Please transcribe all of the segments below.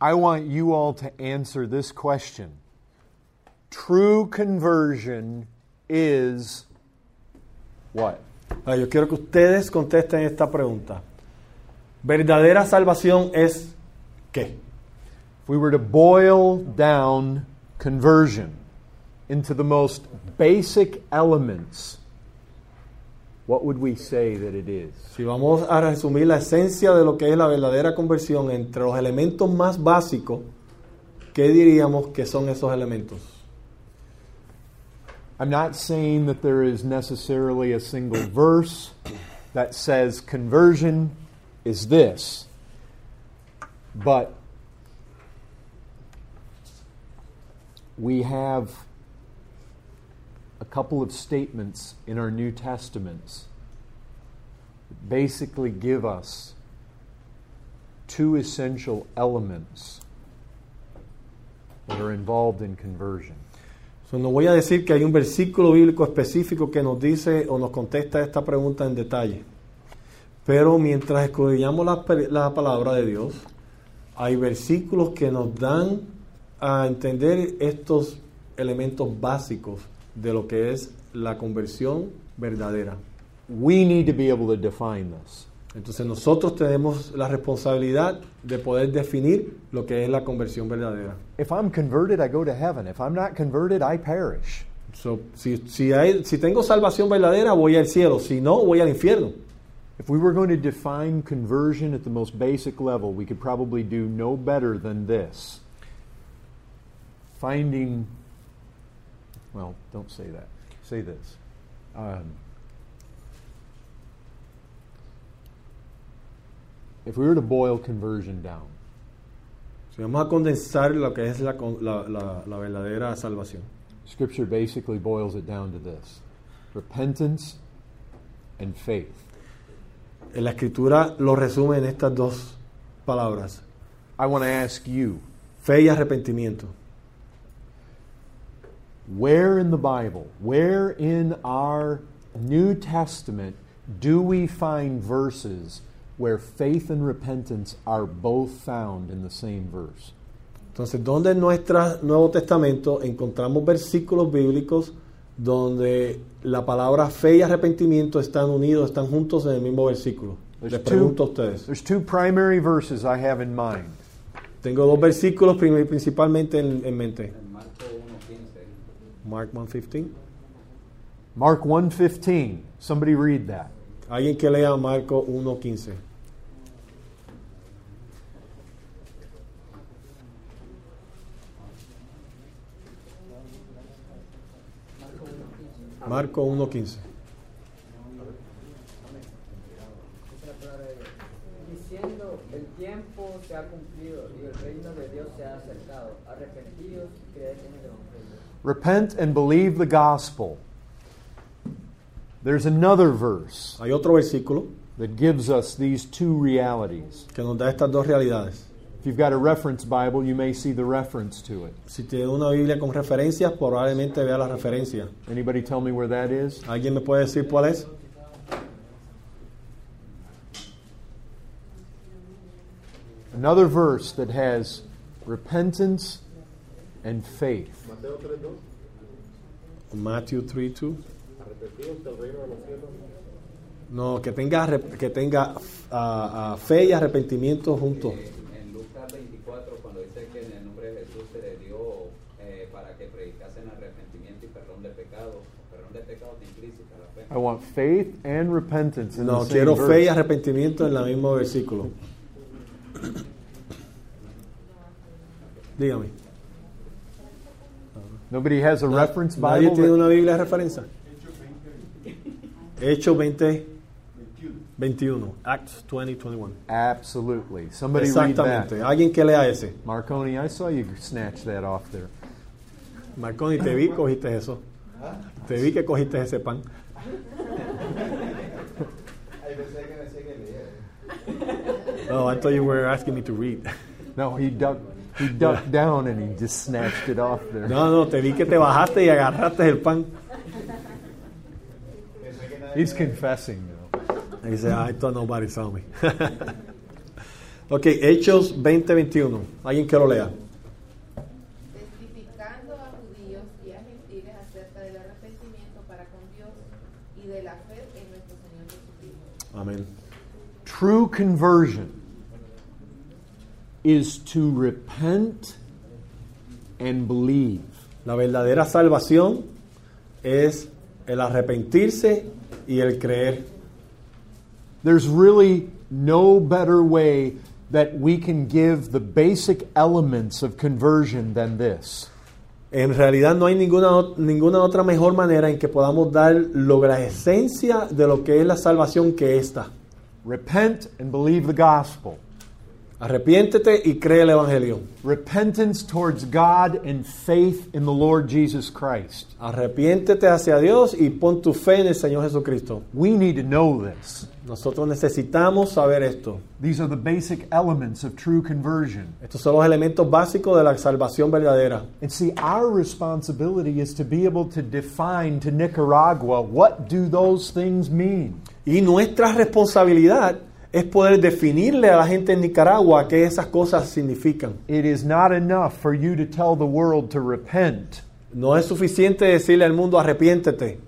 I want you all to answer this question. True conversion is what? Ah, Yo quiero que ustedes contesten esta pregunta. ¿Verdadera salvación es qué? If we were to boil down conversion into the most basic elements, what would we say that it is? Si vamos a resumir la esencia de lo que es la verdadera conversión entre los elementos más básicos, ¿qué diríamos que son esos elementos? I'm not saying that there is necessarily a single verse that says conversion is this, but we have a couple of statements in our New Testaments that basically give us two essential elements that are involved in conversion. So, no voy a decir que hay un versículo bíblico específico que nos dice o nos contesta esta pregunta en detalle. Pero mientras escudriñamos la, la palabra de Dios, hay versículos que nos dan a entender estos elementos básicos de lo que es la conversión verdadera. We need to be able to define this. Entonces nosotros tenemos la responsabilidad de poder definir lo que es la conversión verdadera. If I'm converted, I go to heaven. If I'm not converted, I perish. So, si, si, hay- si tengo salvación verdadera, voy al cielo. Si no, voy al infierno. If we were going to define conversion at the most basic level, we could probably do no better than this. Finding, well, don't say that. Say this. Um, if we were to boil conversion down, Si vamos a condensar lo que es la, la- la- la verdadera salvación. Scripture basically boils it down to this repentance and faith. En la escritura lo resume en estas dos palabras. I want to ask you Fe y arrepentimiento. Where in the Bible, where in our New Testament do we find verses where faith and repentance are both found in the same verse? Entonces, ¿dónde en nuestro Nuevo Testamento encontramos versículos bíblicos donde la palabra fe y arrepentimiento están unidos, están juntos en el mismo versículo? There's Les pregunto a two, ustedes. there's two primary verses I have in mind. Tengo dos versículos principalmente en, en mente. En Marco 1.15. Mark 1.15. Mark 1:15. Somebody read that. Alguien que lea Marco 1.15. Marco 1.15. diciendo, el tiempo se ha cumplido y el reino de Dios se ha acercado. Repent and believe the gospel. There's another verse Hay otro versículo that gives us these two realities. que nos da estas dos realidades. If you've got a reference Bible, you may see the reference to it. Si tiene una Biblia con referencias, probablemente vea la referencia. Anybody tell me where that is? ¿Alguien me puede decir cuál es? Another verse that has repentance and faith. Mateo 3.2. Matthew 3:2. Arrepentidos del reino de los cielos. No, que tenga, que tenga ah, fe y arrepentimiento juntos. En Lucas 24, cuando dice que en el nombre de Jesús se le dio eh, para que predicasen arrepentimiento y perdón de pecados, perdón de pecados de implícita la fe. I want faith and repentance in No, the same quiero fe y arrepentimiento en el mismo versículo. Dígame. Nobody has a reference Bible. ¿Nadie tiene una Biblia de referencia? Hechos 20, 21. Acts 20, 21. Absolutely. Somebody read Exactamente. that. Alguien que lea ese. Marconi, I saw you snatch that off there. Marconi, te vi, cogiste eso. Te vi que cogiste ese pan. No, oh, I thought you were asking me to read. No, he ducked, he ducked down and he just snatched it off there. No, no, te vi que te bajaste y agarraste el pan. He's confessing now. Y dice, I thought nobody saw me. Ok, Hechos 20:21. Alguien que lo lea. testificando a judíos y a gentiles acerca del arrepentimiento para con Dios y de la fe en nuestro Señor Jesucristo. Amén. True conversion is to repent and believe. La verdadera salvación es el arrepentirse y el creer. There's really no better way that we can give the basic elements of conversion than this. En realidad no hay ninguna, ninguna otra mejor manera en que podamos dar lo- la esencia de lo que es la salvación que esta. Repent and believe the gospel. Arrepiéntete y cree el Evangelio. Repentance towards God and faith in the Lord Jesus Christ. Arrepiéntete hacia Dios y pon tu fe en el Señor Jesucristo. We need to know this. Nosotros necesitamos saber esto. These are the basic elements of true conversion. Estos son los elementos básicos de la salvación verdadera. And see, our responsibility is to be able to define to Nicaragua what do those things mean. Y nuestra responsabilidad es poder definirle a la gente en Nicaragua qué esas cosas significan. It is not enough for you to tell the world to repent. No es suficiente decirle al mundo arrepiéntete.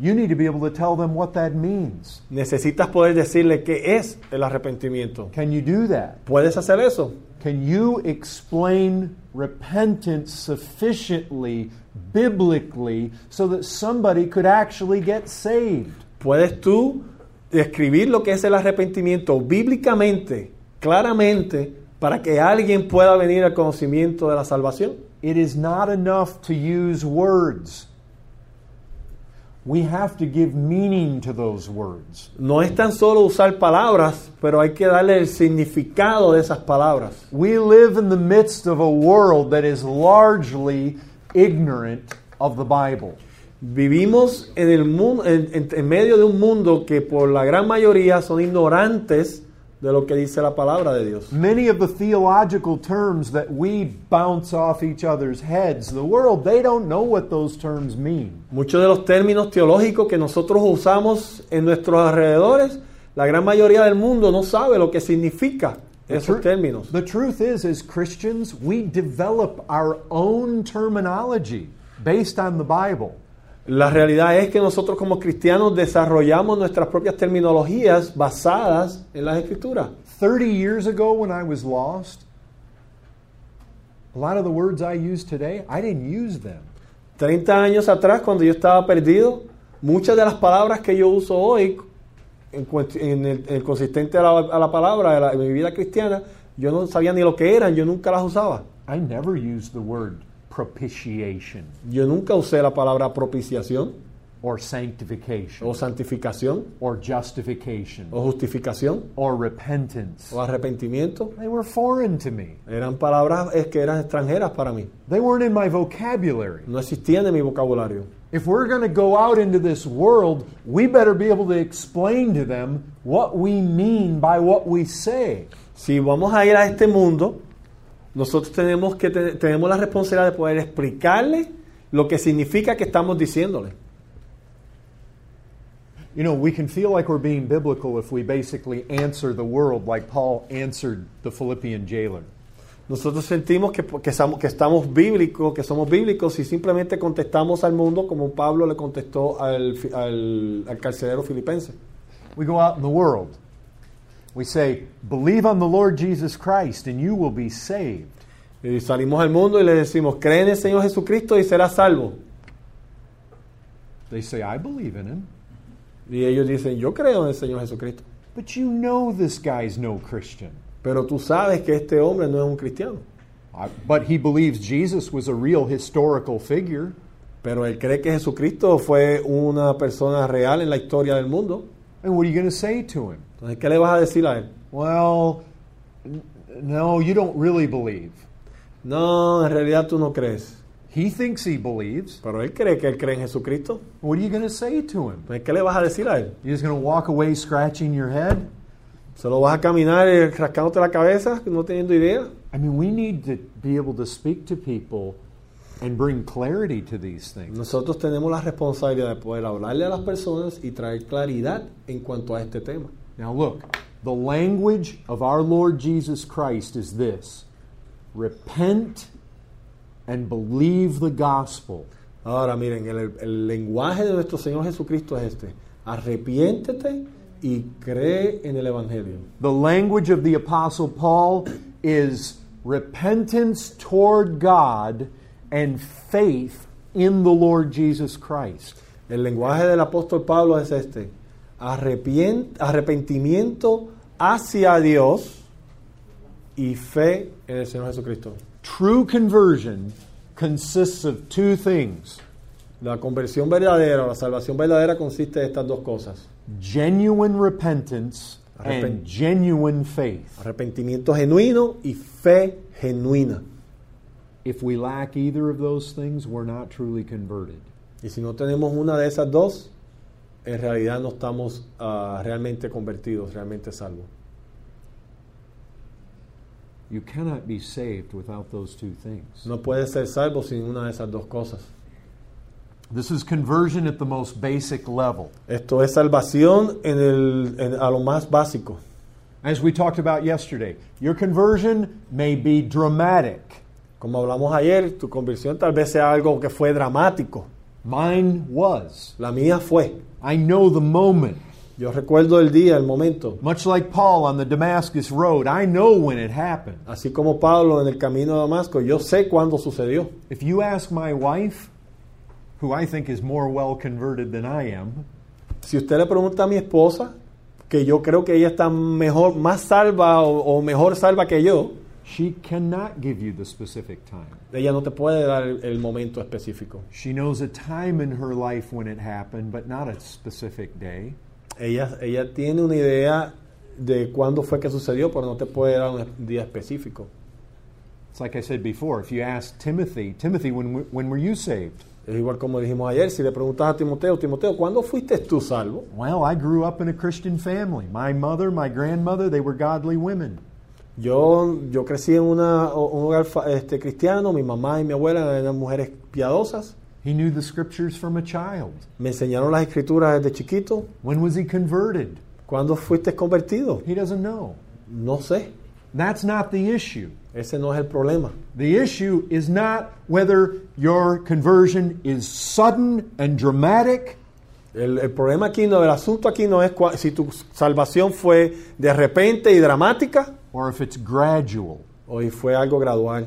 You need to be able to tell them what that means. Necesitas poder decirle qué es el arrepentimiento. Can you do that? ¿Puedes hacer eso? Can you explain repentance sufficiently, biblically, so that somebody could actually get saved? ¿Puedes tú describir lo que es el arrepentimiento bíblicamente, claramente, para que alguien pueda venir al conocimiento de la salvación? It is not enough to use words. We have to give meaning to those words. No es tan solo usar palabras, pero hay que darle el significado de esas palabras. We live in the midst of a world that is largely ignorant of the Bible. Vivimos en, el mundo, en, en- en medio de un mundo que por la gran mayoría son ignorantes de lo que dice la palabra de Dios. Many of the theological terms that we bounce off each other's heads, the world, they don't know what those terms mean. Muchos de los términos teológicos que nosotros usamos en nuestros alrededores, la gran mayoría del mundo no sabe lo que significa esos términos. the truth is, as Christians, we develop our own terminology based on the Bible. La realidad es que nosotros como cristianos desarrollamos nuestras propias terminologías basadas en las escrituras. 30 years ago, when I was lost, a lot of the words I use today, I didn't use them. 30 años atrás, cuando yo estaba perdido, muchas de las palabras que yo uso hoy, en, en el, en el consistente a la, a la palabra de, mi vida cristiana, yo no sabía ni lo que eran, yo nunca las usaba. I never used the word propitiation Yo nunca usé la palabra propiciación or sanctification o santificación or justification o justificación or repentance. o arrepentimiento. They were foreign to me. Eran palabras eh, que eran extranjeras para mí. They weren't in my vocabulary. No existían en mi vocabulario. If we're going to go out into this world, we better be able to explain to them what we mean by what we say. Si vamos a ir a este mundo, nosotros tenemos que te- tenemos la responsabilidad de poder explicarle lo que significa que estamos diciéndole. You know, we can feel like we're being biblical if we basically answer the world like Paul answered the Philippian jailer. Nosotros sentimos que, que, estamos, que estamos bíblicos, que somos bíblicos y simplemente contestamos al mundo como Pablo le contestó al, al, al carcelero filipense. We go out in the world. We say, believe on the Lord Jesus Christ and you will be saved. Y salimos al mundo y le decimos, cree en el Señor Jesucristo y serás salvo. They say, I believe in him. Y ellos dicen, yo creo en el Señor Jesucristo. But you know this guy's no Christian. Pero tú sabes que este hombre no es un cristiano. I- But he believes Jesus was a real historical figure. Pero él cree que Jesucristo fue una persona real en la historia del mundo. And what are you going to say to him? Entonces, ¿qué le vas a decir a él? Well, no, you don't really believe. No, en realidad tú no crees. He thinks he believes. Pero él cree que él cree en Jesucristo. What are you going to say to him? Entonces, ¿qué le vas a decir a él? You're just going to walk away scratching your head? ¿Solo vas a caminar eh, rascándote la cabeza, no teniendo idea? I mean, we need to be able to speak to people and bring clarity to these things. Nosotros tenemos la responsabilidad de poder hablarle a las personas y traer claridad en cuanto a este tema. Now, look, The language of our Lord Jesus Christ is this repent and believe the gospel. Ahora miren, el, el lenguaje de nuestro Señor Jesucristo es este. Arrepiéntete y cree en el Evangelio. The language of the Apostle Paul is repentance toward God and faith in the Lord Jesus Christ. El lenguaje del apóstol Pablo es este. Arrepentimiento hacia Dios y fe en el Señor Jesucristo. True conversion consists of two things La conversión verdadera, la salvación verdadera consiste de estas dos cosas. genuine repentance Arrepent- and genuine faith. Arrepentimiento genuino y fe genuina. If we lack either of those things, we're not truly converted. Y si no tenemos una de esas dos, en realidad no estamos ah, realmente convertidos, realmente salvos. You cannot be saved without those two things. No puedes ser salvo sin una de esas dos cosas. This is conversion at the most basic level. Esto es salvación en el, en- a lo más básico. As we talked about yesterday, your conversion may be dramatic. Como hablamos ayer, tu conversión tal vez sea algo que fue dramático. Mine was. La mía fue. I know the moment. Yo recuerdo el día, el momento. Much like Paul on the Damascus Road, I know when it happened. Así como Pablo en el camino a Damasco, yo sé cuándo sucedió. If you ask my wife, who I think is more well converted than I am, Si usted le pregunta a mi esposa, que yo creo que ella está mejor, más salva o, o mejor salva que yo, she cannot give you the specific time. ella no te puede dar el, el momento específico. She knows a time in her life when it happened, but not a specific day. Ella, ella tiene una idea de cuándo fue que sucedió, pero no te puede dar un día específico. It's like I said before. If you ask Timothy, Timothy, when, when were you saved? Es igual como dijimos ayer, si le preguntas a Timoteo, Timoteo, ¿cuándo fuiste tú salvo? Well, I grew up in a Christian family. My mother, my grandmother, they were godly women. Yo, yo crecí en una- un hogar este, cristiano, mi mamá y mi abuela eran mujeres piadosas, He knew the scriptures from a child. me enseñaron las escrituras desde chiquito. When was he converted? ¿Cuándo fuiste convertido? He doesn't know. No sé, That's not the issue. ese no es el problema. The issue is not whether your conversion is sudden and dramatic El, el problema aquí no, el asunto aquí no es cua- si tu salvación fue de repente y dramática or if it's gradual. o y fue algo gradual.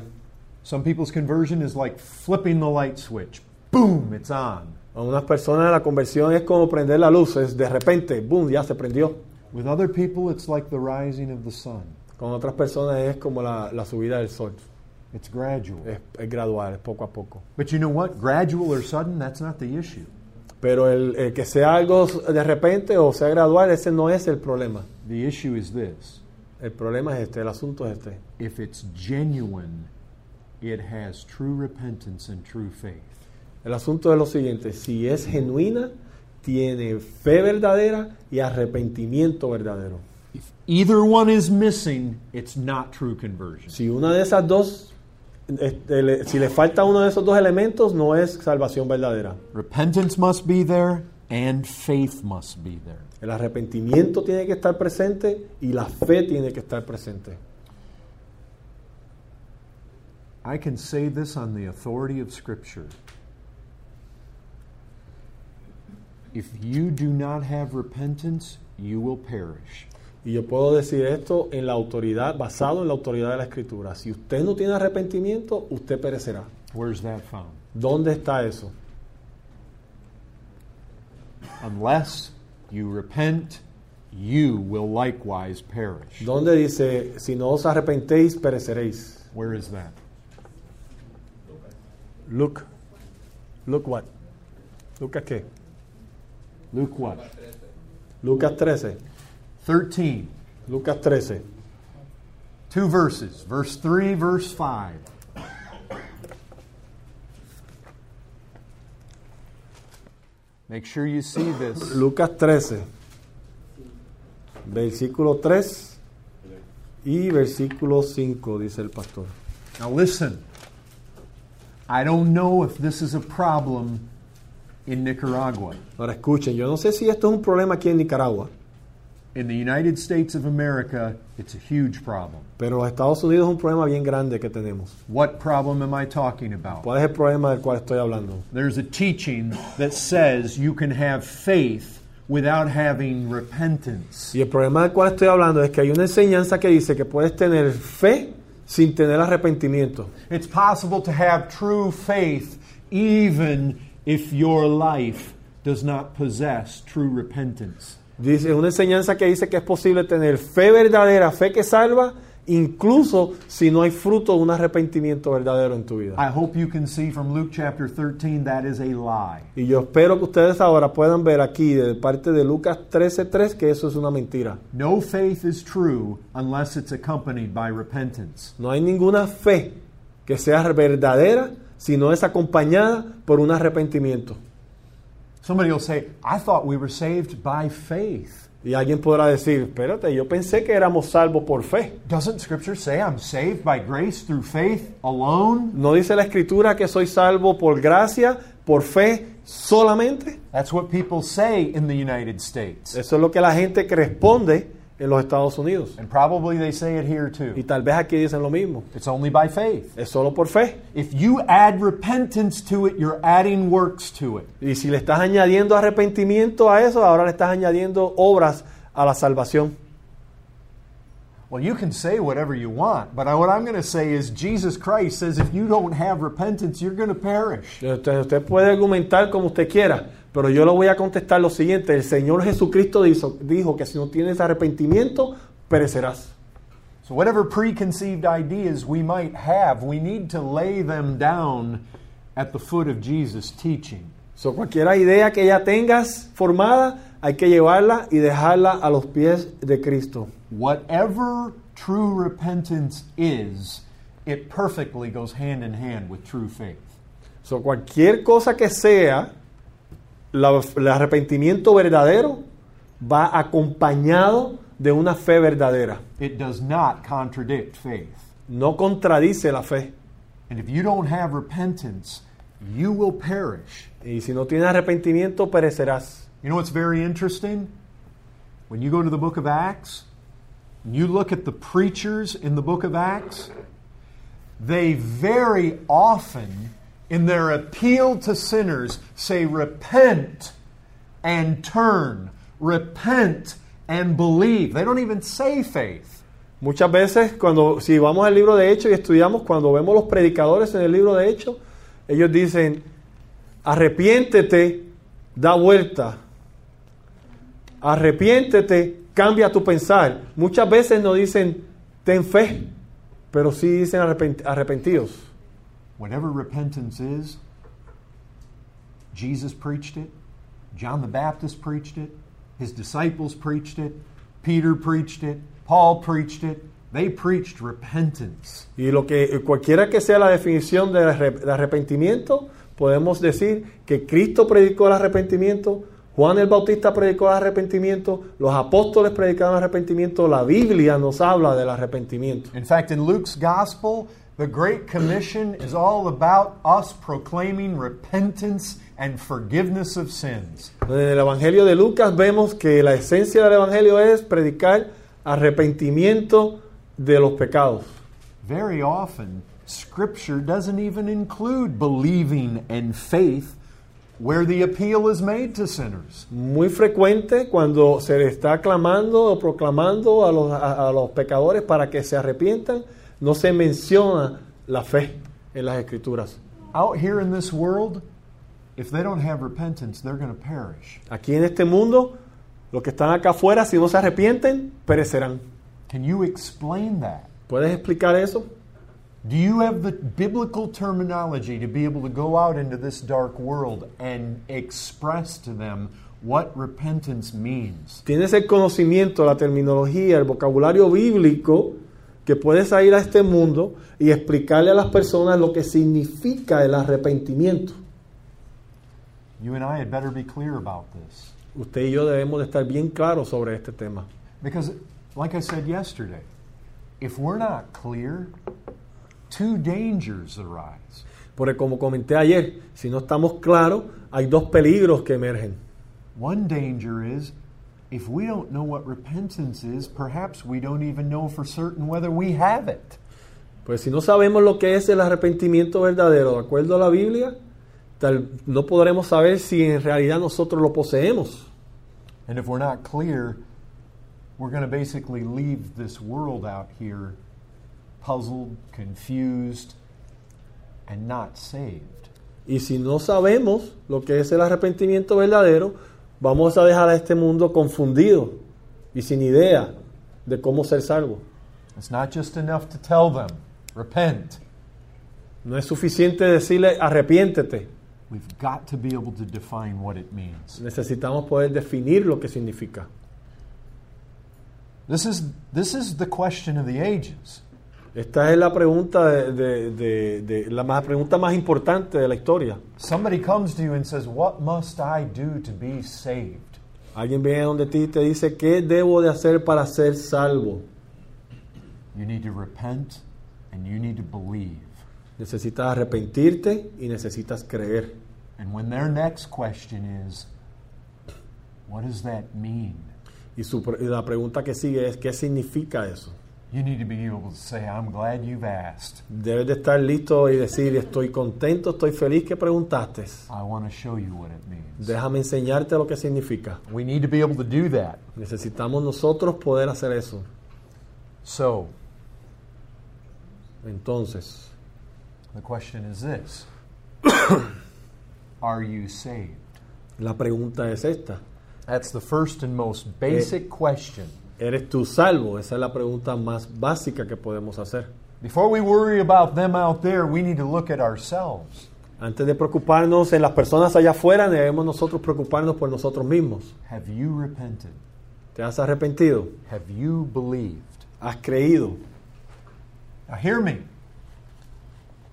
Some people's conversion is like flipping the light switch. Boom, it's on. A unas personas la conversión es como prender la luz, es de repente, boom, ya se prendió. With other people, it's like the rising of the sun. Con otras personas es como la, la subida del sol, It's gradual. es, es gradual, es poco a poco. But you know what? Gradual or sudden, that's not the issue. Pero el, el que sea algo de repente o sea gradual, ese no es el problema. The issue is this El problema es este, el asunto es este. if it's genuine, it has true repentance and true faith. El asunto es lo siguiente, si es genuina, tiene fe verdadera y arrepentimiento verdadero. If either one is missing, it's not true conversion. Si una de esas dos, este, si le falta uno de esos dos elementos, no es salvación verdadera. Repentance must be there and faith must be there. El arrepentimiento tiene que estar presente y la fe tiene que estar presente. I can say this on the authority of Scripture. If you do not have repentance, you will perish. Y yo puedo decir esto en la autoridad, basado en la autoridad de la Escritura. Si usted no tiene arrepentimiento, usted perecerá. Where's that found? ¿Dónde está eso? Unless you repent, you will likewise perish. ¿Dónde dice, si no os arrepentéis, pereceréis? Where is that? Look. Look what? ¿Lucas qué? Luke what? Lucas 13. 13. Lucas 13. Two verses. Verse 3, verse 5. Make sure you see this. Lucas 13. Versículo 3 y versículo 5, dice el pastor. Now listen. I don't know if this is a problem in Nicaragua, Ahora escuchen, yo no sé si esto es un problema aquí en Nicaragua, In the United States of America, it's a huge problem. Pero los Estados Unidos es un problema bien grande que tenemos. What problem am I talking about? ¿Cuál es el problema del cual estoy hablando? There's a teaching that says you can have faith without having repentance. Y el problema del cual estoy hablando es que hay una enseñanza que dice que puedes tener fe sin tener arrepentimiento. It's possible to have true faith even if your life does not possess true repentance. Dice, una enseñanza que dice que es posible tener fe verdadera, fe que salva, incluso si no hay fruto de un arrepentimiento verdadero en tu vida. I hope you can see from Luke chapter 13 that is a lie. Y yo espero que ustedes ahora puedan ver aquí de parte de Lucas 13:3 que eso es una mentira. No faith is true unless it's accompanied by repentance. No hay ninguna fe que sea verdadera si no es acompañada por un arrepentimiento. Somebody will say, I thought we were saved by faith. Y alguien podrá decir, espérate, yo pensé que éramos salvos por fe. Doesn't Scripture say I'm saved by grace through faith alone? ¿No dice la escritura que soy salvo por gracia, por fe solamente? That's what people say in the United States. Eso es lo que la gente que responde en los Estados Unidos. And probably they say it here Y too. tal vez aquí dicen lo mismo. It's only by faith. Es solo por fe. If you add repentance to it, you're adding works to it. Y si le estás añadiendo arrepentimiento a eso, ahora le estás añadiendo obras a la salvación. Well, you can say whatever you want, but what I'm going to say is Jesus Christ says if you don't have repentance, you're going to perish. Usted, usted puede argumentar como usted quiera, pero yo le voy a contestar lo siguiente. El Señor Jesucristo dijo, dijo que si no tienes arrepentimiento, perecerás. So, whatever preconceived ideas we might have, we need to lay them down at the foot of Jesus' teaching. So, cualquier idea que ya tengas formada, hay que llevarla y dejarla a los pies de Cristo. Whatever true repentance is, it perfectly goes hand in hand with true faith. So, cualquier cosa que sea, la- el arrepentimiento verdadero va acompañado de una fe verdadera. It does not contradict faith. No contradice la fe. And if you don't have repentance, you will perish. Y si no tienes arrepentimiento, perecerás. You know what's very interesting? When you go to the book of Acts, you look at the preachers in the book of Acts, they very often, in their appeal to sinners, say, Repent and turn, repent and believe. They don't even say faith. Muchas veces, cuando si vamos al libro de Hechos y estudiamos, cuando vemos los predicadores en el libro de Hechos, ellos dicen, arrepiéntete, da vuelta. Arrepiéntete, cambia tu pensar. Muchas veces no dicen, ten fe, pero sí dicen arrepent- arrepentidos. Whatever repentance is, Jesus preached it, John the Baptist preached it, his disciples preached it, Peter preached it, Paul preached it. They preached repentance. Y lo que eh, cualquiera que sea la definición de arrepentimiento, podemos decir que Cristo predicó el arrepentimiento, Juan el Bautista predicó el arrepentimiento, los apóstoles predicaron el arrepentimiento, la Biblia nos habla del arrepentimiento. In fact, in Luke's gospel, the Great Commission is all about us proclaiming repentance and forgiveness of sins. En el Evangelio de Lucas vemos que la esencia del Evangelio es predicar arrepentimiento de los pecados. Very often, Scripture doesn't even include believing and faith where the appeal is made to sinners. Muy frecuente cuando se le está clamando o proclamando a los, a- a los pecadores para que se arrepientan, no se menciona la fe en las escrituras. Out here in this world, if they don't have repentance, they're going to perish. Aquí en este mundo, los que están acá afuera, si no se arrepienten, perecerán. Can you explain that? ¿Puedes explicar eso? Do you have the biblical terminology to be able to go out into this dark world and express to them what repentance means? Tienes el conocimiento, la terminología, el vocabulario bíblico que puedes ir a este mundo y explicarle a las personas lo que significa el arrepentimiento. You and I had better be clear about this. Usted y yo debemos de estar bien claros sobre este tema. Because, like I said yesterday, if we're not clear, two dangers arise. Porque como comenté ayer, si no estamos claros, hay dos peligros que emergen. One danger is if we don't know what repentance is, perhaps we don't even know for certain whether we have it. Pues si no sabemos lo que es el arrepentimiento verdadero, de acuerdo a la Biblia, tal, no podremos saber si en realidad nosotros lo poseemos. And if we're not clear, we're going to basically leave this world out here puzzled, confused, and not saved. Y si no sabemos lo que es el arrepentimiento verdadero, vamos a dejar a este mundo confundido y sin idea de cómo ser salvo. It's not just enough to tell them, repent. No es suficiente decirle arrepiéntete. We've got to be able to define what it means. Necesitamos poder definir lo que significa. This is, this is the question of the ages. Esta es la pregunta de, de- de- de- la más, pregunta más importante de la historia. Somebody comes to you and says, What must I do to be saved? Alguien viene donde ti y te dice, ¿qué debo de hacer para ser salvo? You need to repent and you need to believe. Necesitas arrepentirte y necesitas creer. And when their next question is, What does that mean? Y, su la pregunta que sigue es, ¿qué significa eso? You need to be able to say, I'm glad you've asked. Debes de estar listo y decir, estoy contento, estoy feliz que preguntaste. I want to show you what it means. Déjame enseñarte lo que significa. We need to be able to do that. Necesitamos nosotros poder hacer eso. So, Entonces, the question is this Are you saved? la pregunta es esta. That's the first and most basic eh, question. ¿Eres tú salvo? Esa es la pregunta más básica que podemos hacer. Before we worry about them out there, we need to look at ourselves. Antes de preocuparnos en las personas allá afuera, debemos nosotros preocuparnos por nosotros mismos. Have you repented? ¿Te has arrepentido? Have you believed? ¿Has creído? Now, hear me.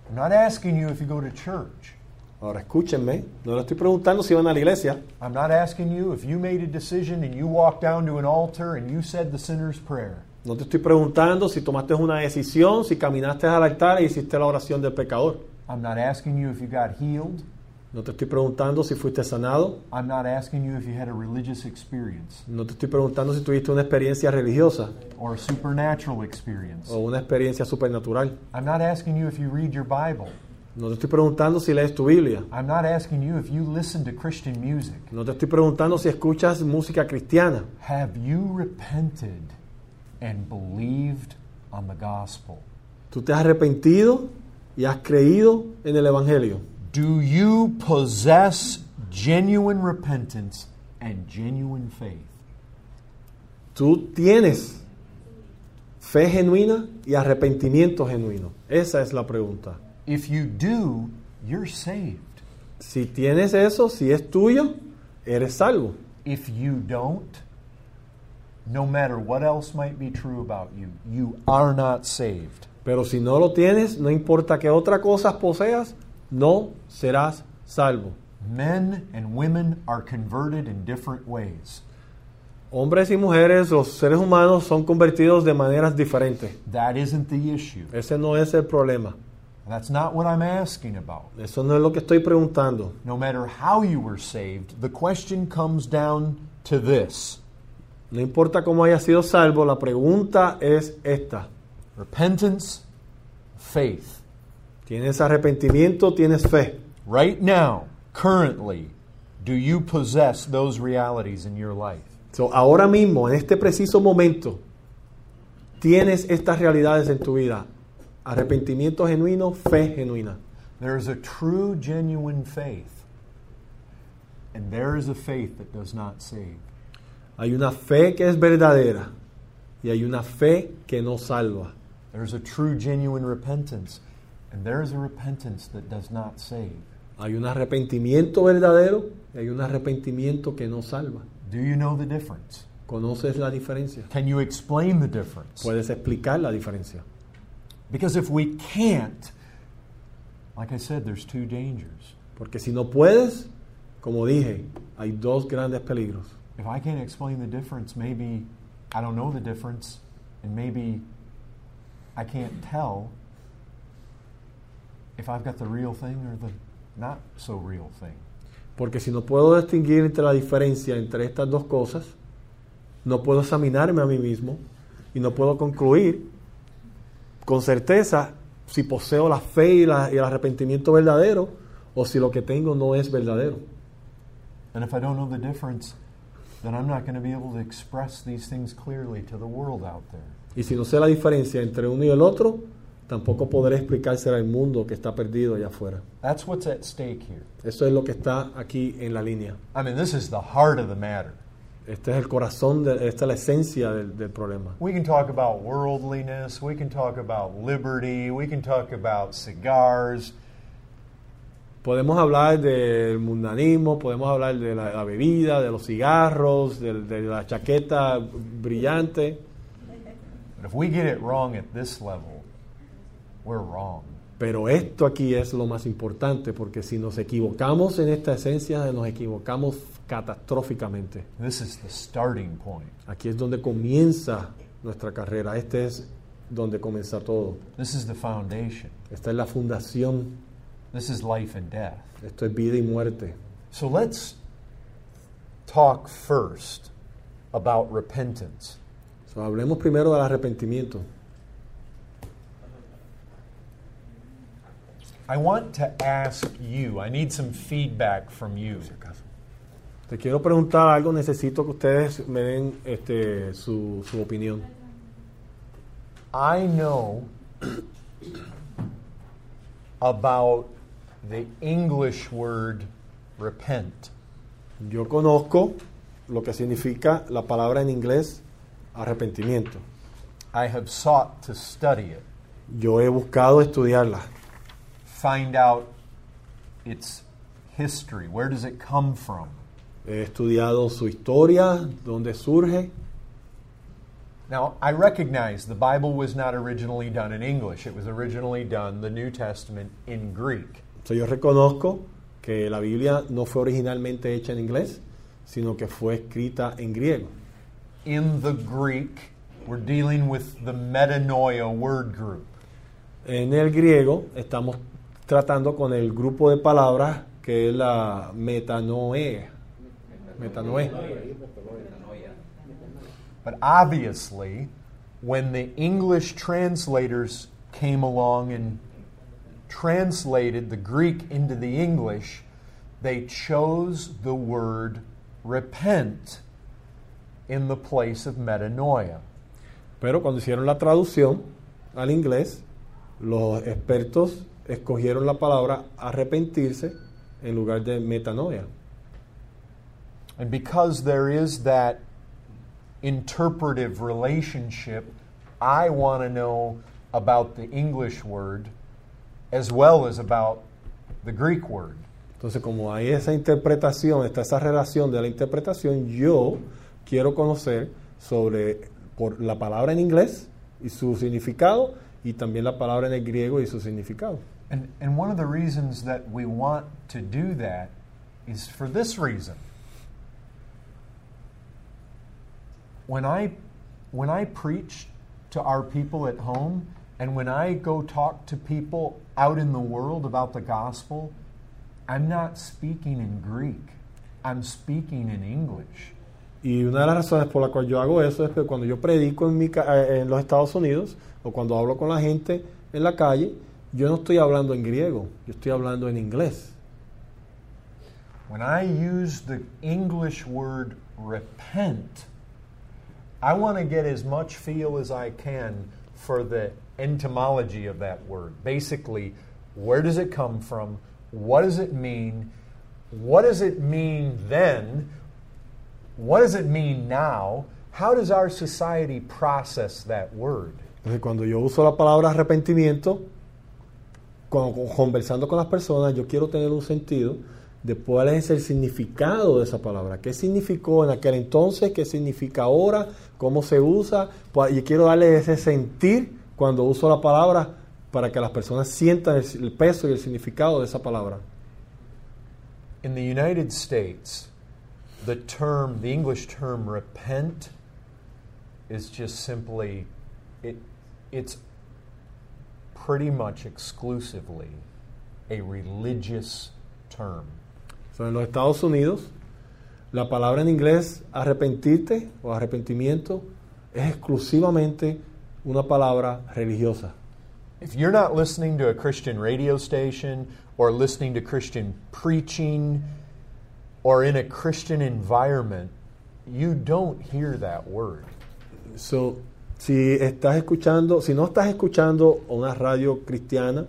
I'm not asking you if you go to church. Ahora escúchenme, no le estoy preguntando si van a la iglesia. I'm not asking you if you made a decision and you walked down to an altar and you said the sinner's prayer. No te estoy preguntando si tomaste una decisión, si caminaste al altar e hiciste la oración del pecador. I'm not asking you if you got healed. No te estoy preguntando si fuiste sanado. I'm not asking you if you had a religious experience No te estoy preguntando si tuviste una experiencia religiosa or a supernatural experience. o una experiencia supernatural. I'm not asking you if you read your Bible. No te estoy preguntando si lees tu Biblia. I'm not asking you if you listen to Christian music. No te estoy preguntando si escuchas música cristiana. Have you repented and believed on the gospel? Tú te has arrepentido y has creído en el Evangelio. Do you possess genuine repentance and genuine faith? Tú tienes fe genuina y arrepentimiento genuino. Esa es la pregunta. If you do, you're saved. Si tienes eso, si es tuyo, eres salvo. If you don't, no matter what else might be true about you, you are not saved. Pero si no lo tienes, no importa qué otra cosa poseas, no serás salvo. Men and women are converted in different ways. Hombres y mujeres, los seres humanos son convertidos de maneras diferentes. That isn't the issue. Ese no es el problema. That's not what I'm asking about. Eso no es lo que estoy preguntando. No matter how you were saved, the question comes down to this No importa cómo haya sido salvo, la pregunta es esta. repentance, faith. ¿Tienes arrepentimiento? ¿Tienes fe? Right now, currently, do you possess those realities in your life? So, ahora mismo, en este preciso momento, tienes estas realidades en tu vida. Arrepentimiento genuino, fe genuina. There is a true, genuine faith, and there is a faith that does not save. Hay una fe que es verdadera y hay una fe que no salva. There's a true, genuine repentance, and there is a repentance that does not save. Hay un arrepentimiento verdadero y hay un arrepentimiento que no salva. Do you know the difference? ¿Conoces la diferencia? Can you explain the difference? ¿Puedes explicar la diferencia? Because if we can't, like I said, there's two dangers. Porque si no puedes, como dije, hay dos grandes peligros. If I can't explain the difference, maybe I don't know the difference, and maybe I can't tell if I've got the real thing or the not so real thing. Porque si no puedo distinguir entre la diferencia entre estas dos cosas, no puedo examinarme a mí mismo y no puedo concluir con certeza si poseo la fe y, la- y el arrepentimiento verdadero o si lo que tengo no es verdadero. And if I don't know the difference, then I'm not going to be able to express these things clearly to the world out there. Y si no sé la diferencia entre uno y el otro, tampoco podré explicársela al mundo que está perdido allá afuera. That's what's at stake here. Eso es lo que está aquí en la línea. I mean, this is the heart of the matter. Este es el corazón, de, esta es la esencia del, del problema. We can talk about worldliness, we can talk about liberty, we can talk about cigars, Podemos hablar del mundanismo, podemos hablar de la, la bebida, de los cigarros, de, de la chaqueta brillante, but if we get it wrong at this level, we're wrong. pero esto aquí es lo más importante, porque si nos equivocamos en esta esencia, nos equivocamos catastróficamente. This is the starting point. Aquí es donde comienza nuestra carrera, este es donde comienza todo. This is the foundation. Esta es la fundación, This is life and death. esto es vida y muerte. So let's talk first about repentance. So, hablemos primero del arrepentimiento. I want to ask you, I need some feedback from you. Te quiero preguntar algo, necesito que ustedes me den este, su, su opinión. I know about the English word repent. Yo conozco lo que significa la palabra en inglés arrepentimiento. I have sought to study it, Yo he buscado estudiarla, find out its history. Where does it come from? He estudiado su historia, dónde surge. Now, I recognize the Bible was not originally done in English. It was originally done, the New Testament, in Greek. So, yo reconozco que la Biblia no fue originalmente hecha en inglés, sino que fue escrita en griego. In the Greek, we're dealing with the metanoia word group. En el griego estamos tratando con el grupo de palabras que es la metanoe. Metanoia. But obviously, when the English translators came along and translated the Greek into the English, they chose the word repent in the place of metanoia. Pero cuando hicieron la traducción al inglés, los expertos escogieron la palabra arrepentirse en lugar de metanoia. And because there is that interpretive relationship, I want to know about the English word as well as about the Greek word. Entonces, como hay esa interpretación, está esa relación de la interpretación, yo quiero conocer sobre por la palabra en inglés y su significado y también la palabra en el griego y su significado. And, and one of the reasons that we want to do that is for this reason. When I, when I preach to our people at home, and when I go talk to people out in the world about the gospel, I'm not speaking in Greek. I'm speaking in English. Y una de las razones por la cual yo hago eso es que cuando yo predico en, mi, eh, en los Estados Unidos o cuando hablo con la gente en la calle, yo no estoy hablando en griego, yo estoy hablando en inglés. When I use the English word repent, I want to get as much feel as I can for the etymology of that word. Basically, where does it come from? What does it mean? What does it mean then? What does it mean now? How does our society process that word? Entonces, cuando yo uso la palabra arrepentimiento, cuando, conversando con las personas, yo quiero tener un sentido de cuál es el significado de esa palabra. ¿Qué significó en aquel entonces? ¿Qué significa ahora? ¿Cómo se usa? Pues, Y quiero darle ese sentir cuando uso la palabra para que las personas sientan el, peso y el significado de esa palabra. In the United States, the term, the English term repent, is just simply, it, it's pretty much exclusively a religious term. So, en los Estados Unidos, La palabra en inglés arrepentirte o arrepentimiento es exclusivamente una palabra religiosa. If you're not listening to a Christian radio station or listening to Christian preaching or in a Christian environment, you don't hear that word. So, si estás escuchando, si no estás escuchando una radio cristiana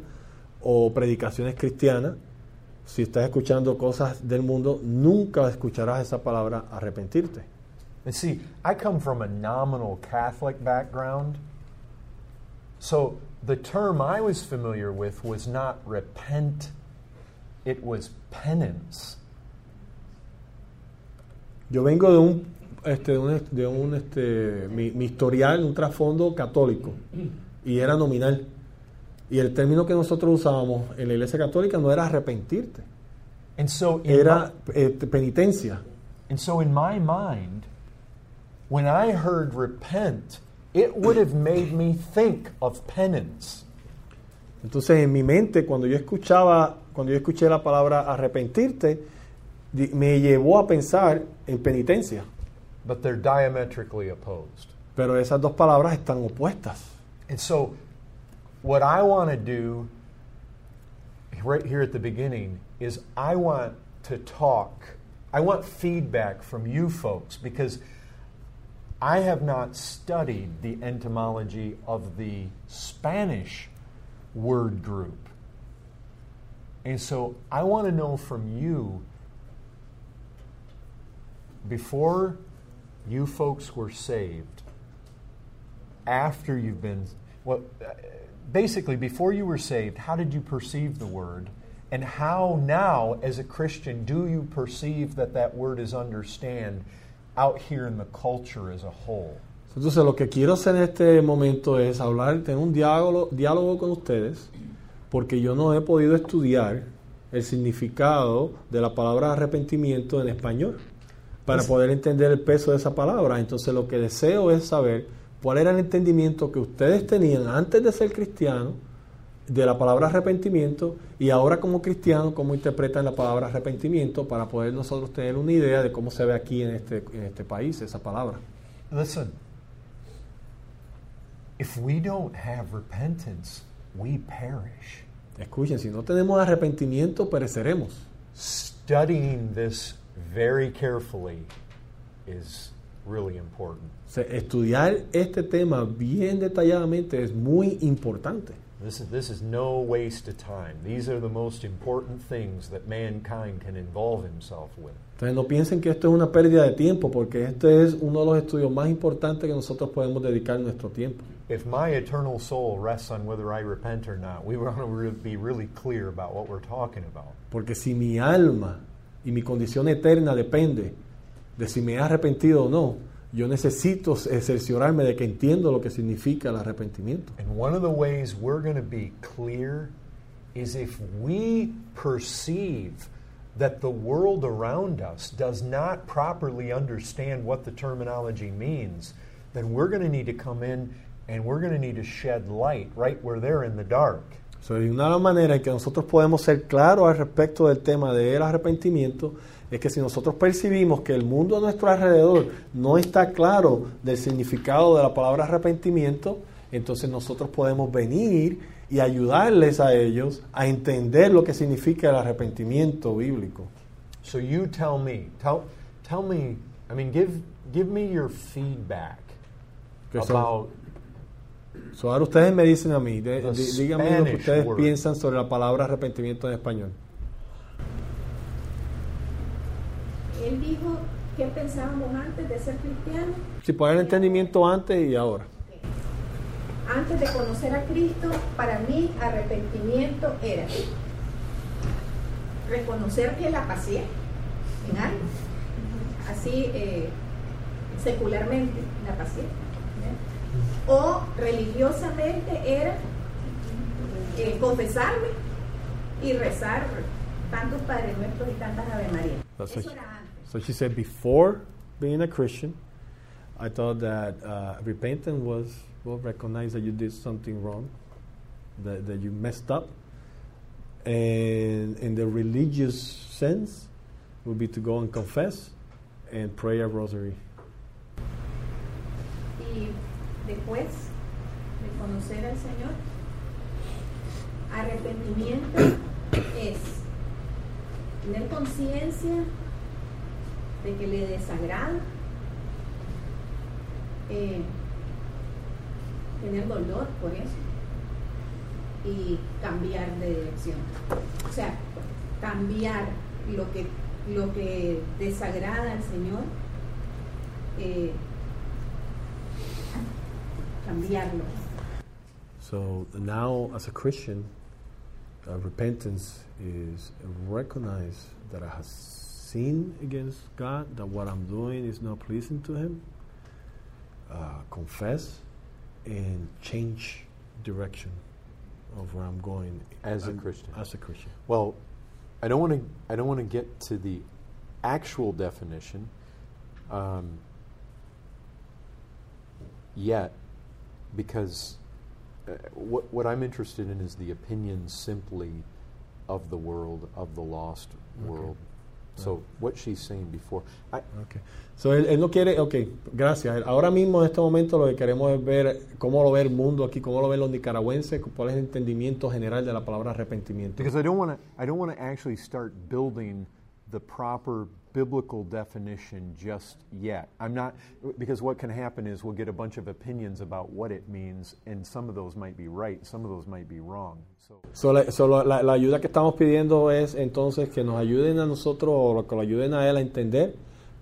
o predicaciones cristianas, si estás escuchando cosas del mundo, nunca escucharás esa palabra arrepentirte. And see, I come from a nominal Catholic background. So the term I was familiar with was not repent, it was penance. Yo vengo de un, este, de un, de un, este, mi, mi historial, un trasfondo católico, y era nominal. Y el término que nosotros usábamos en la iglesia católica no era arrepentirte, And so in era my, eh, penitencia. and so in my mind, when I heard repent, it would have made me think of penance. Entonces en mi mente, cuando yo escuchaba, cuando yo escuché la palabra arrepentirte, me llevó a pensar en penitencia. But they're diametrically opposed. Pero esas dos palabras están opuestas. And so, what I want to do right here at the beginning is I want to talk, I want feedback from you folks because I have not studied the etymology of the Spanish word group. And so, I want to know from you before you folks were saved, after you've been uh, basically before you were saved how did you perceive the word and how now as a christian do you perceive that that word is understand out here in the culture as a whole Entonces lo que quiero hacer en este momento es hablar, tener un diálogo, diálogo con ustedes, porque yo no he podido estudiar el significado de la palabra arrepentimiento en español, para poder entender el peso de esa palabra. Entonces lo que deseo es saber cuál era el entendimiento que ustedes tenían antes de ser cristianos de la palabra arrepentimiento y ahora como cristianos cómo interpretan la palabra arrepentimiento para poder nosotros tener una idea de cómo se ve aquí en este, en este país esa palabra. listen if we don't have repentance we perish Escuchen, si no tenemos arrepentimiento, pereceremos. studying this very carefully is really important O sea, estudiar este tema bien detalladamente es muy importante. This is, this is no waste of time. These are the most important things that mankind can involve himself with. Entonces no piensen que esto es una pérdida de tiempo, porque este es uno de los estudios más importantes que nosotros podemos dedicar nuestro tiempo. If my eternal soul rests on whether I repent or not, we want to be really clear about what we're talking about. Porque si mi alma y mi condición eterna depende de si me he arrepentido o no, yo necesito cerciorarme de que entiendo lo que significa el arrepentimiento. And one of the ways we're going to be clear is if we perceive that the world around us does not properly understand what the terminology means, then we're going to need to come in and we're going to need to shed light right where they're in the dark. So, una manera en que nosotros podemos ser claros al respecto del tema del arrepentimiento es que si nosotros percibimos que el mundo a nuestro alrededor no está claro del significado de la palabra arrepentimiento, entonces nosotros podemos venir y ayudarles a ellos a entender lo que significa el arrepentimiento bíblico. So you tell me, tell, tell me, I mean, give, give me your feedback about So, ahora ustedes me dicen a mí, de- di- díganme lo que ustedes word. piensan sobre la palabra arrepentimiento en español. Él dijo qué pensábamos antes de ser cristianos. Si poner el entendimiento antes y ahora. Antes de conocer a Cristo, para mí arrepentimiento era reconocer que la pasé en algo, así eh, secularmente la pasé. O religiosamente era eh, confesarme y rezar tantos Padres Nuestros y tantas Ave María. Eso era. So she said, before being a Christian, I thought that uh, repentance was, well, recognize that you did something wrong, that, that you messed up. And in the religious sense, would be to go and confess and pray a rosary. Y después de conocer al Señor, arrepentimiento es tener conciencia de que le desagrada, eh, tener dolor por eso y cambiar de dirección. O sea, cambiar lo que, lo que desagrada al Señor, eh, cambiarlo. So now, as a Christian, uh, repentance is recognize that I have sinned against God, that what I'm doing is not pleasing to Him, uh, confess, and change direction of where I'm going As a I'm- Christian. As a Christian. Well, I don't want to. I don't want to get to the actual definition um, yet, because uh, what what I'm interested in is the opinion simply of the world of the lost Okay. world. So what she's saying before, I, Okay. So él, él no quiere, ok, gracias. Ahora mismo en este momento lo que queremos es ver cómo lo ve el mundo aquí, cómo lo ven los nicaragüenses, cuál es el entendimiento general de la palabra arrepentimiento. because I don't want to. I don't want to actually start building the proper biblical definition just yet. I'm not because what can happen is we'll get a bunch of opinions about what it means, and some of those might be right, some of those might be wrong. So So, la, so la- la- la ayuda que estamos pidiendo es entonces que nos ayuden a nosotros o que lo ayuden a él a entender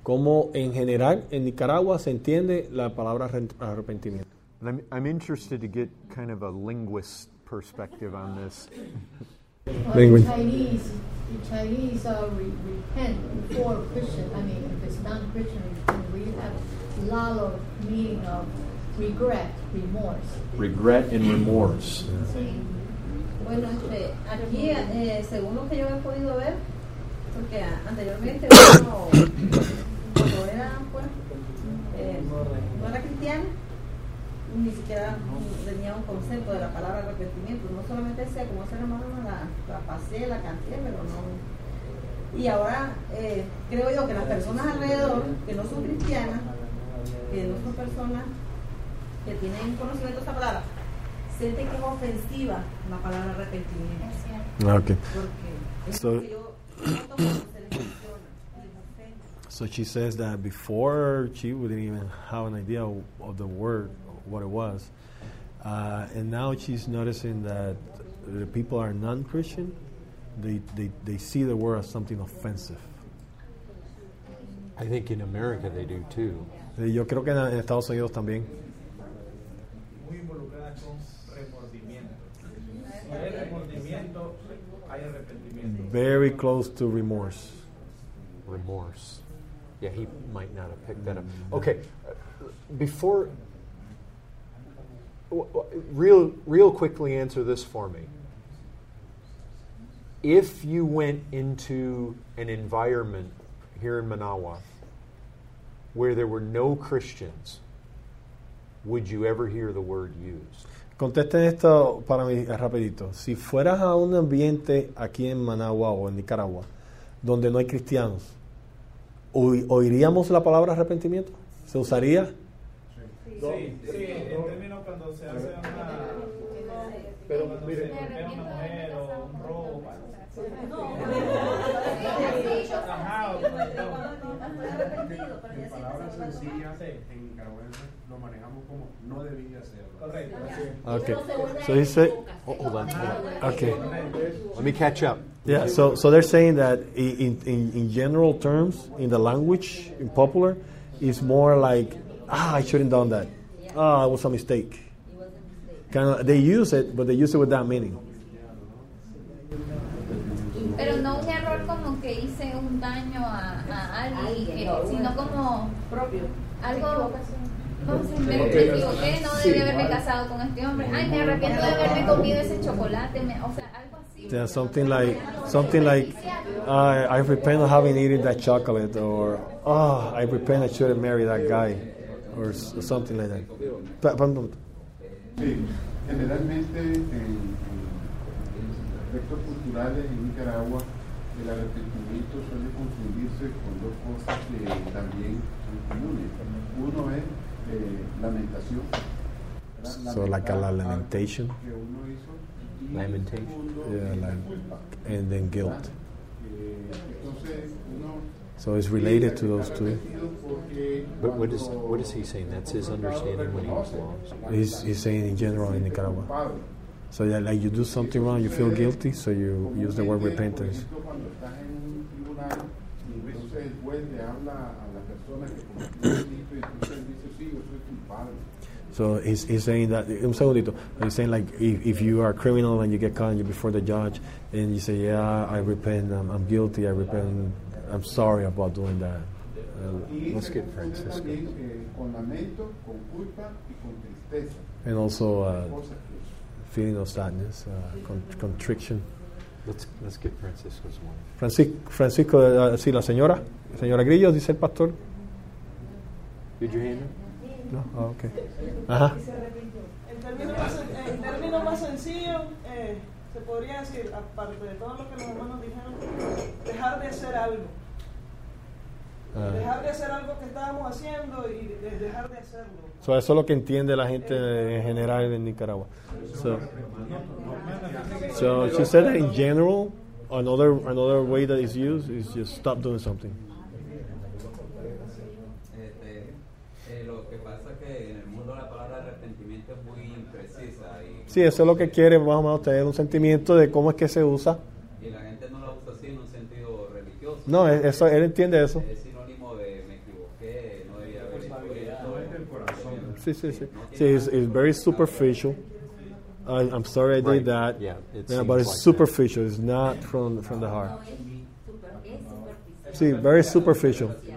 cómo en general en Nicaragua se entiende la palabra arre- arrepentimiento. I'm I'm interested to get kind of a linguist perspective on this. Well, Language. the Chinese, the Chinese uh, re- repent before Christian. I mean, if it's non-Christian, we have a lot of meaning of regret, remorse. Regret and remorse. Sí. Bueno, este, aquí, eh, según lo que yo he podido ver, porque anteriormente uno, cuando era, pues, eh, no era cristiano, ni siquiera tenía un concepto de la palabra arrepentimiento. No solamente decía, como ese hermano la, la pasé, la canté, pero no. Y ahora eh, creo yo que las personas alrededor, que no son cristianas, que no son personas que tienen conocimiento de esta palabra, sienten que es ofensiva la palabra arrepentimiento. Okay. Porque es So- que yo. So she says that before she wouldn't even have an idea of the word, what it was. Uh, and now she's noticing that the people are non Christian, they, they, they see the word as something offensive. I think in America they do too. Eh, Yo creo que en, en Estados Unidos también. muy involucrada con remordimiento. Hay remordimiento, hay arrepentimiento. Very close to remorse. remorse. Yeah, he might not have picked that up. Okay, uh, before, w- w- real, real quickly answer this for me. If you went into an environment here in Manawa where there were no Christians, would you ever hear the word used? Contesten esto para mí rapidito. Si fueras a un ambiente aquí en Managua o en Nicaragua donde no hay cristianos, ¿oiríamos la palabra arrepentimiento? ¿Se usaría? Sí, sí, eh, en términos cuando se hace una. Pero cuando mire, se golpea una mujer o un robo. Ajá, en palabras sencillas, en nicaragüense lo manejamos como no debía hacerlo. Correcto. Okay. So he said, Oh, hold on. okay. Let me catch up. Yeah, so, so they're saying that in, in, in general terms, in the language, in popular, it's more like, ah, I shouldn't done that. Ah, it was a mistake. Kind of, they use it, but they use it with that meaning. Pero no un error como que hice un daño a, a alguien, sino como propio. algo. Vamos a me, me equivoqué, no debí haberme casado con este hombre. Ay, me arrepiento de haberme comido ese chocolate. me- o sea, algo así. Yeah, something like, something like, I I repent of having eaten that chocolate, or oh, I repent I shouldn't marry that guy, or, something like that. Pa- pa- pa- Sí, generalmente en, en aspectos culturales en Nicaragua el arrepentimiento suele confundirse con dos cosas que también son comunes. Uno es eh, lamentación. So like a lamentation. algo que uno hizo. Y Lamentation. segundo, Yeah, es like- culpa. and then guilt. Eh, entonces uno So it's related to those two. But what is what is he saying? That's his understanding when he was lost. He's, he's saying in general in Nicaragua. So yeah, like you do something wrong, you feel guilty, so you use the word repentance. Por ejemplo, cuando estás en un tribunal y entonces el juez le habla a la persona que cometió el delito y entonces él dice, sí, yo soy culpable. So he's, he's saying that, un segundito, he's saying like if, if you are a criminal and you get caught and you're before the judge and you say, yeah, I repent, I'm, I'm guilty, I repent, I'm sorry about doing that. Uh, Let's get Francisco. también, con lamento, con culpa y con tristeza. and also uh, feeling of sadness, uh, con- contrition. Let's let's get Francisco's one. Francisco, Francisco uh, sí, la señora, señora Grillo, dice el pastor. Did you hand No, Ah, ok. Ajá. En términos más, en términos más sencillos, eh, se podría decir, aparte de todo lo que los hermanos dijeron, dejar de hacer algo. Ah. Dejar de hacer algo que estábamos haciendo y de- dejar de hacerlo. So eso es lo que entiende la gente en general en Nicaragua. So, so she said that in general, another another way that is used is just stop doing something. Este, eh, lo que pasa es que en el mundo la palabra arrepentimiento es muy imprecisa y, Sí, eso es lo que quiere, más o menos, tener un sentimiento de cómo es que se usa. y la gente no la usa así en un sentido religioso. No, eso, él entiende eso. Es sinónimo de me equivoqué, no debía haber hecho esto. Sí, sí, sí. Sí, it's, it's very superficial. I, I'm sorry I did Right. that. Yeah, it Yeah, seems but it's like that. superficial. It's not from from the heart. Sí, very superficial. Yeah.